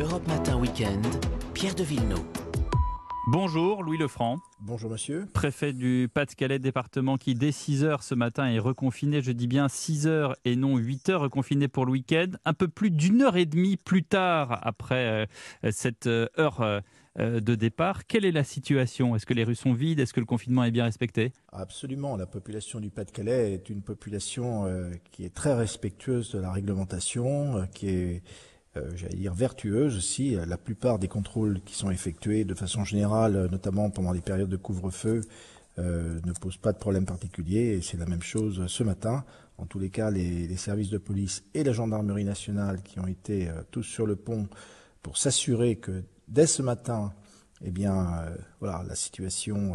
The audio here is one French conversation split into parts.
Europe Matin Weekend, Pierre de Villeneuve. Bonjour Louis Lefranc. Bonjour monsieur. Préfet du Pas-de-Calais, département qui dès 6 heures ce matin est reconfiné, je dis bien 6 heures et non 8 heures, reconfiné pour le week-end. Un peu plus d'une heure et demie plus tard, après euh, cette euh, heure euh, de départ, quelle est la situation? Est-ce que les rues sont vides? Est-ce que le confinement est bien respecté? Absolument. La population du Pas-de-Calais est une population qui est très respectueuse de la réglementation, qui est euh, j'allais dire vertueuse aussi. La plupart des contrôles qui sont effectués de façon générale, notamment pendant les périodes de couvre-feu, euh, ne posent pas de problème particulier. Et c'est la même chose ce matin. En tous les cas, les, services de police et la gendarmerie nationale qui ont été euh, tous sur le pont pour s'assurer que dès ce matin, eh bien, voilà, la situation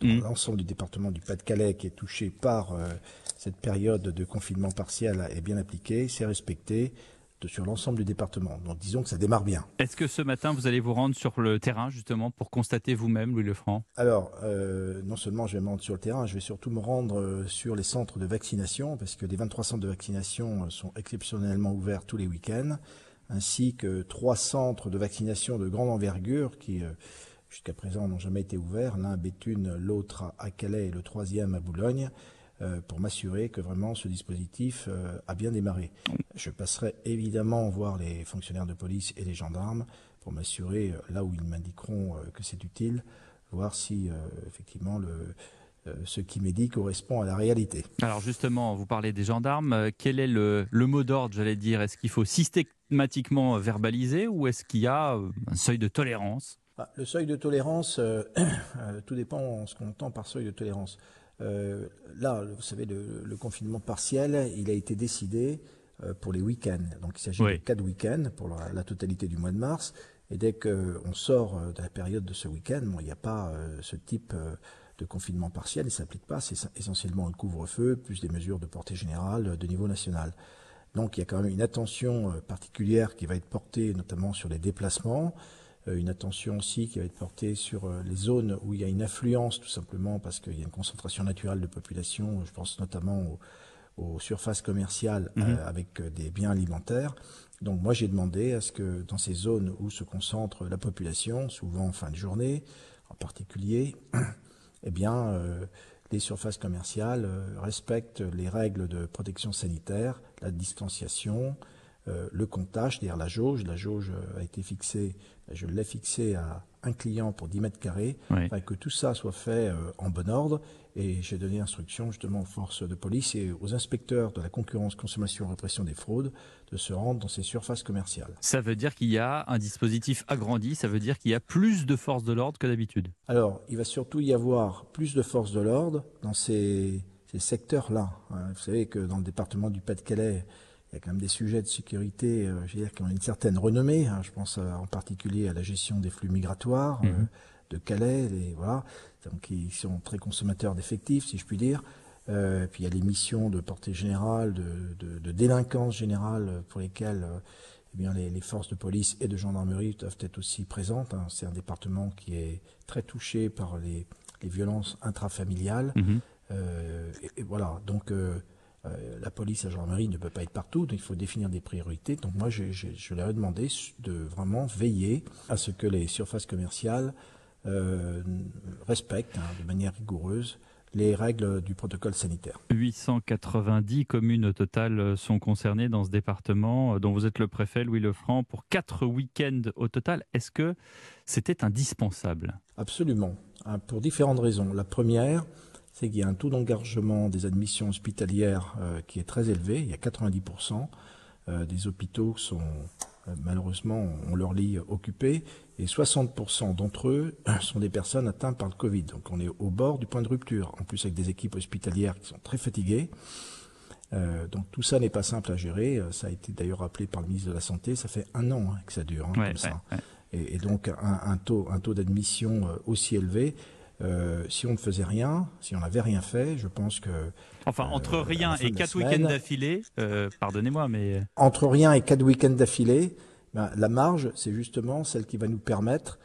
dans mmh. l'ensemble du département du Pas-de-Calais qui est touché par cette période de confinement partiel est bien appliquée, c'est respecté sur l'ensemble du département. Donc disons que ça démarre bien. Est-ce que ce matin, vous allez vous rendre sur le terrain justement pour constater vous-même, Louis Lefranc? Alors, euh, non seulement je vais me rendre sur le terrain, je vais surtout me rendre euh, sur les centres de vaccination, parce que les 23 centres de vaccination euh, sont exceptionnellement ouverts tous les week-ends, ainsi que trois centres de vaccination de grande envergure qui, jusqu'à présent, n'ont jamais été ouverts, l'un à Béthune, l'autre à Calais et le troisième à Boulogne. Euh, pour m'assurer que vraiment ce dispositif euh, a bien démarré. Je passerai évidemment voir les fonctionnaires de police et les gendarmes pour m'assurer, euh, là où ils m'indiqueront que c'est utile, voir si effectivement le, ce qui m'est dit correspond à la réalité. Alors justement, vous parlez des gendarmes. Quel est le, le mot d'ordre, j'allais dire? Est-ce qu'il faut systématiquement verbaliser ou est-ce qu'il y a un seuil de tolérance? Ah, Le seuil de tolérance, tout dépend de ce qu'on entend par seuil de tolérance. Euh, là, vous savez, le, confinement partiel, il a été décidé euh, pour les week-ends. Donc il s'agit de quatre week-ends pour la, totalité du mois de mars. Et dès qu'on sort euh, de la période de ce week-end, bon, il n'y a pas ce type de confinement partiel, il ne s'applique pas. C'est essentiellement le couvre-feu, plus des mesures de portée générale de niveau national. Donc il y a quand même une attention particulière qui va être portée notamment sur les déplacements. Euh, une attention aussi qui va être portée sur euh, les zones où il y a une affluence, tout simplement parce qu'il y a une concentration naturelle de population. Je pense notamment aux, surfaces commerciales mhm. euh, avec des biens alimentaires. Donc moi j'ai demandé à ce que dans ces zones où se concentre la population, souvent en fin de journée en particulier, eh bien les surfaces commerciales respectent les règles de protection sanitaire, la distanciation, euh, le comptage, c'est-à-dire la jauge. La jauge euh, a été fixée, je l'ai fixée à un client pour 10 mètres carrés, que tout ça soit fait euh, en bon ordre. Et j'ai donné instruction justement aux forces de police et aux inspecteurs de la concurrence, consommation et répression des fraudes de se rendre dans ces surfaces commerciales. Ça veut dire qu'il y a un dispositif agrandi, ça veut dire qu'il y a plus de forces de l'ordre que d'habitude Alors, il va surtout y avoir plus de forces de l'ordre dans ces, secteurs-là. Hein. Vous savez que dans le département du Pas-de-Calais, il y a quand même des sujets de sécurité, euh, je veux dire, qui ont une certaine renommée. Hein. je pense euh, en particulier à la gestion des flux migratoires euh, mhm. de Calais, et voilà, donc qui sont très consommateurs d'effectifs, si je puis dire. puis il y a les missions de portée générale, de, délinquance générale, pour lesquelles eh bien, les, forces de police et de gendarmerie doivent être aussi présentes. Hein. C'est un département qui est très touché par les, violences intrafamiliales. Mhm. et, voilà, donc euh, la police, la gendarmerie ne peut pas être partout, donc il faut définir des priorités. Donc moi, je, leur ai demandé de vraiment veiller à ce que les surfaces commerciales euh, respectent hein, de manière rigoureuse les règles du protocole sanitaire. 890 communes au total sont concernées dans ce département euh, dont vous êtes le préfet, Louis Lefranc, pour quatre week-ends au total. Est-ce que c'était indispensable? Absolument, hein, pour différentes raisons. La première, c'est qu'il y a un taux d'engagement des admissions hospitalières euh, qui est très élevé. Il y a 90% euh, des hôpitaux qui sont euh, malheureusement ont leur lit occupé et 60% d'entre eux sont des personnes atteintes par le Covid. Donc on est au bord du point de rupture. En plus avec des équipes hospitalières qui sont très fatiguées. donc tout ça n'est pas simple à gérer. Ça a été d'ailleurs rappelé par le ministre de la Santé. Ça fait un an hein, que ça dure hein, comme ça. Et, donc un, un taux, un taux d'admission aussi élevé. Euh, si on ne faisait rien, si on n'avait rien fait, je pense que. Enfin, entre euh, rien et quatre week-ends d'affilée, euh, pardonnez-moi, mais. Entre rien et quatre week-ends d'affilée, ben, la marge, c'est justement celle qui va nous permettre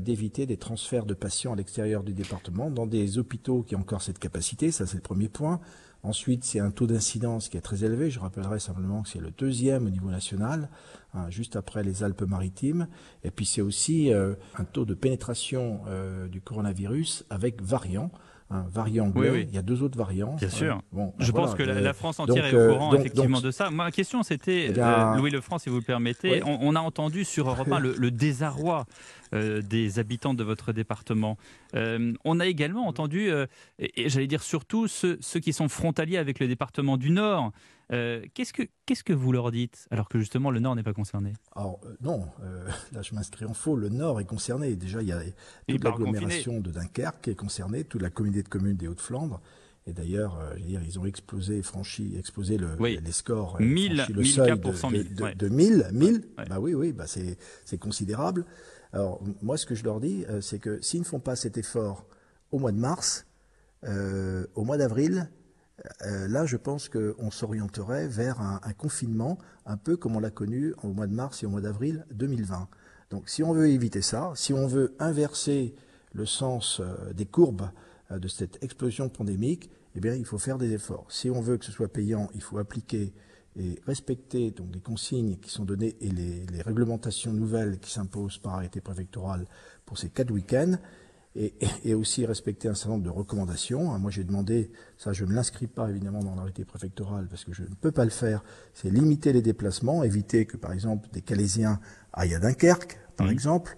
d'éviter des transferts de patients à l'extérieur du département dans des hôpitaux qui ont encore cette capacité. Ça, c'est le premier point. Ensuite, c'est un taux d'incidence qui est très élevé. Je rappellerai simplement que c'est le deuxième au niveau national, hein, juste après les Alpes-Maritimes. Et puis c'est aussi euh, un taux de pénétration euh, du coronavirus avec variants. Un variant anglais, il y a deux autres variants. Bien sûr. bon, je pense que la, France entière est au courant effectivement de ça. Ma question c'était, eh Louis Lefranc, si vous le permettez, on, a entendu sur Europe 1 le, désarroi des habitants de votre département. on a également entendu, et, j'allais dire surtout ceux, ceux, qui sont frontaliers avec le département du Nord, euh, qu'est-ce, que, qu'est-ce que vous leur dites alors que justement le Nord n'est pas concerné? Alors euh, non, euh, là je m'inscris en faux, le Nord est concerné. Déjà il y a toute l'agglomération de Dunkerque qui est concernée, toute la communauté de communes des Hauts-de-Flandre. Et d'ailleurs, ils ont explosé, franchi, explosé le, les scores, 1000, le seuil de, 1000. De, de, 1000, 1000 bah oui, oui, bah c'est, c'est considérable. Alors moi, ce que je leur dis, c'est que s'ils ne font pas cet effort au mois de mars, au mois d'avril, euh, là, je pense qu'on s'orienterait vers un, confinement, un peu comme on l'a connu au mois de mars et au mois d'avril 2020. Donc, si on veut éviter ça, si on veut inverser le sens euh, des courbes euh, de cette explosion pandémique, eh bien, il faut faire des efforts. Si on veut que ce soit payant, il faut appliquer et respecter les consignes qui sont données et les réglementations nouvelles qui s'imposent par arrêté préfectoral pour ces quatre week-ends et, aussi respecter un certain nombre de recommandations. Moi, j'ai demandé, ça je ne l'inscris pas évidemment dans l'arrêté préfectoral parce que je ne peux pas le faire, c'est limiter les déplacements, éviter que par exemple des Calaisiens aillent à Dunkerque, par exemple.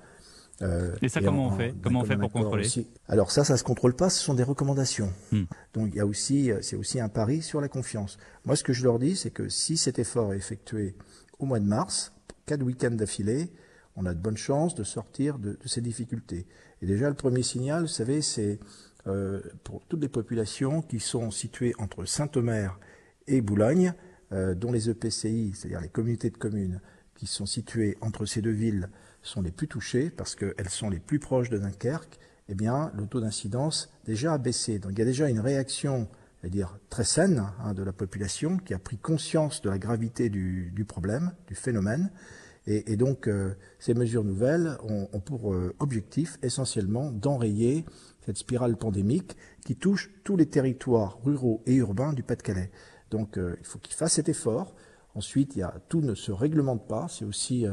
Euh, et ça, comment on fait Comment on fait pour contrôler Alors ça, ça se contrôle pas. Ce sont des recommandations. Hmm. Donc il y a aussi, c'est aussi un pari sur la confiance. Moi, ce que je leur dis, c'est que si cet effort est effectué au mois de mars, quatre week-ends d'affilée, on a de bonnes chances de sortir de, ces difficultés. Et déjà, le premier signal, vous savez, c'est euh, pour toutes les populations qui sont situées entre Saint-Omer et Boulogne, euh, dont les EPCI, c'est-à-dire les communautés de communes, qui sont situées entre ces deux villes, sont les plus touchées parce qu'elles sont les plus proches de Dunkerque, eh bien, le taux d'incidence déjà a baissé. Donc il y a déjà une réaction, dire très saine, hein, de la population qui a pris conscience de la gravité du problème, du phénomène. Et, donc, euh, ces mesures nouvelles ont, pour euh, objectif essentiellement d'enrayer cette spirale pandémique qui touche tous les territoires ruraux et urbains du Pas-de-Calais. Donc, euh, il faut qu'ils fassent cet effort. Ensuite, il y a, tout ne se réglemente pas. C'est aussi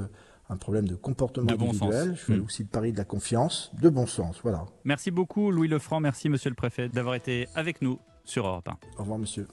un problème de comportement individuel. Je fais mm. aussi le pari de la confiance, de bon sens. Voilà. Merci beaucoup, Louis Lefranc. Merci, monsieur le préfet, d'avoir été avec nous sur Europe 1. Au revoir, monsieur.